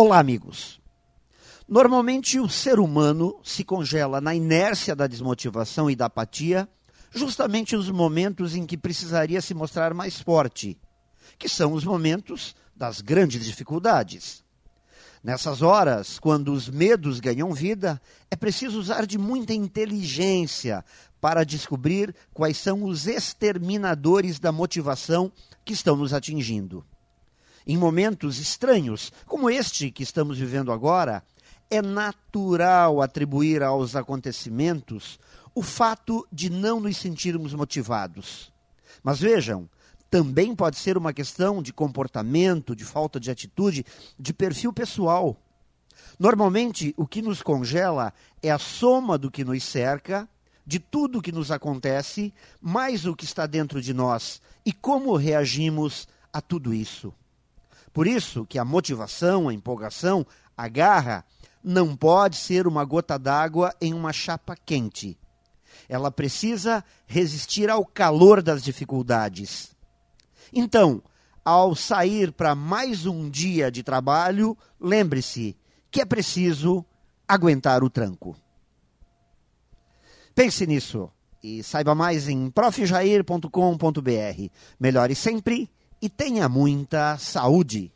Olá, amigos. Normalmente o ser humano se congela na inércia da desmotivação e da apatia, justamente nos momentos em que precisaria se mostrar mais forte, que são os momentos das grandes dificuldades. Nessas horas, quando os medos ganham vida, é preciso usar de muita inteligência para descobrir quais são os exterminadores da motivação que estão nos atingindo. Em momentos estranhos, como este que estamos vivendo agora, é natural atribuir aos acontecimentos o fato de não nos sentirmos motivados. Mas vejam, também pode ser uma questão de comportamento, de falta de atitude, de perfil pessoal. Normalmente, o que nos congela é a soma do que nos cerca, de tudo o que nos acontece, mais o que está dentro de nós e como reagimos a tudo isso. Por isso que a motivação, a empolgação, a garra não pode ser uma gota d'água em uma chapa quente. Ela precisa resistir ao calor das dificuldades. Então, ao sair para mais um dia de trabalho, lembre-se que é preciso aguentar o tranco. Pense nisso e saiba mais em profjair.com.br. Melhore sempre e tenha muita saúde.